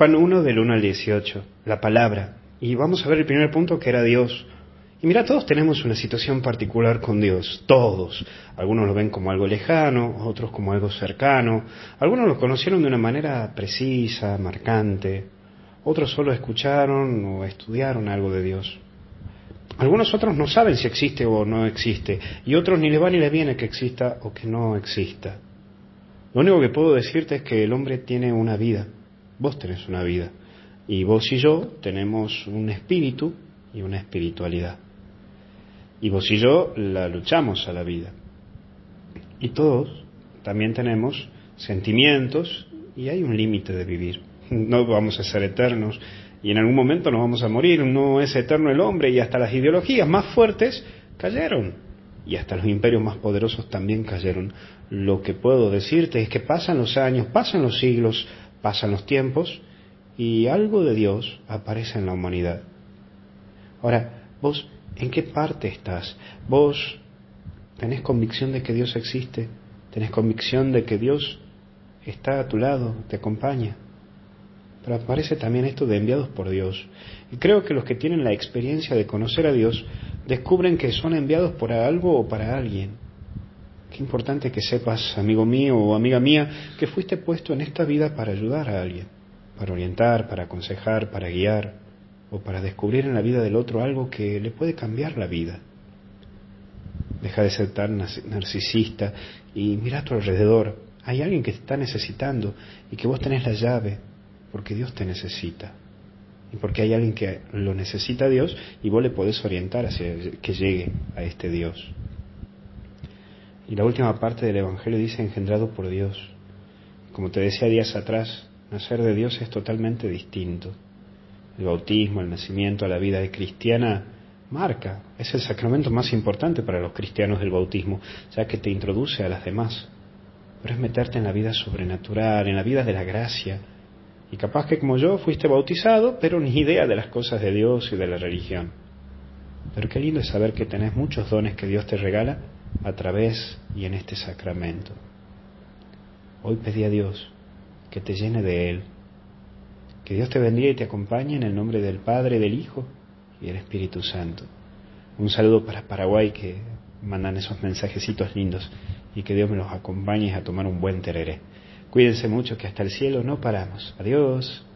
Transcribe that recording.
Juan 1 del 1 al 18, la palabra. Y vamos a ver el primer punto que era Dios. Y mira, todos tenemos una situación particular con Dios, todos. Algunos lo ven como algo lejano, otros como algo cercano. Algunos lo conocieron de una manera precisa, marcante. Otros solo escucharon o estudiaron algo de Dios. Algunos otros no saben si existe o no existe. Y otros ni les va ni les viene que exista o que no exista. Lo único que puedo decirte es que el hombre tiene una vida. Vos tenés una vida. Y vos y yo tenemos un espíritu y una espiritualidad. Y vos y yo la luchamos a la vida. Y todos también tenemos sentimientos y hay un límite de vivir. No vamos a ser eternos y en algún momento nos vamos a morir. No es eterno el hombre y hasta las ideologías más fuertes cayeron. Y hasta los imperios más poderosos también cayeron. Lo que puedo decirte es que pasan los años, pasan los siglos, pasan los tiempos y algo de Dios aparece en la humanidad. Ahora, vos ¿En qué parte estás? ¿Vos tenés convicción de que Dios existe? ¿Tenés convicción de que Dios está a tu lado, te acompaña? Pero aparece también esto de enviados por Dios. Y creo que los que tienen la experiencia de conocer a Dios descubren que son enviados por algo o para alguien. Qué importante que sepas, amigo mío o amiga mía, que fuiste puesto en esta vida para ayudar a alguien, para orientar, para aconsejar, para guiar o para descubrir en la vida del otro algo que le puede cambiar la vida. Deja de ser tan narcisista y mira a tu alrededor. Hay alguien que te está necesitando y que vos tenés la llave porque Dios te necesita. Y porque hay alguien que lo necesita a Dios y vos le podés orientar hacia que llegue a este Dios. Y la última parte del Evangelio dice engendrado por Dios. Como te decía días atrás, nacer de Dios es totalmente distinto el bautismo, el nacimiento la vida cristiana, marca, es el sacramento más importante para los cristianos del bautismo, ya que te introduce a las demás. Pero es meterte en la vida sobrenatural, en la vida de la gracia. Y capaz que como yo fuiste bautizado, pero ni idea de las cosas de Dios y de la religión. Pero qué lindo es saber que tenés muchos dones que Dios te regala a través y en este sacramento. Hoy pedí a Dios que te llene de Él que Dios te bendiga y te acompañe en el nombre del Padre, del Hijo y del Espíritu Santo. Un saludo para Paraguay que mandan esos mensajecitos lindos y que Dios me los acompañe a tomar un buen tereré. Cuídense mucho que hasta el cielo no paramos. Adiós.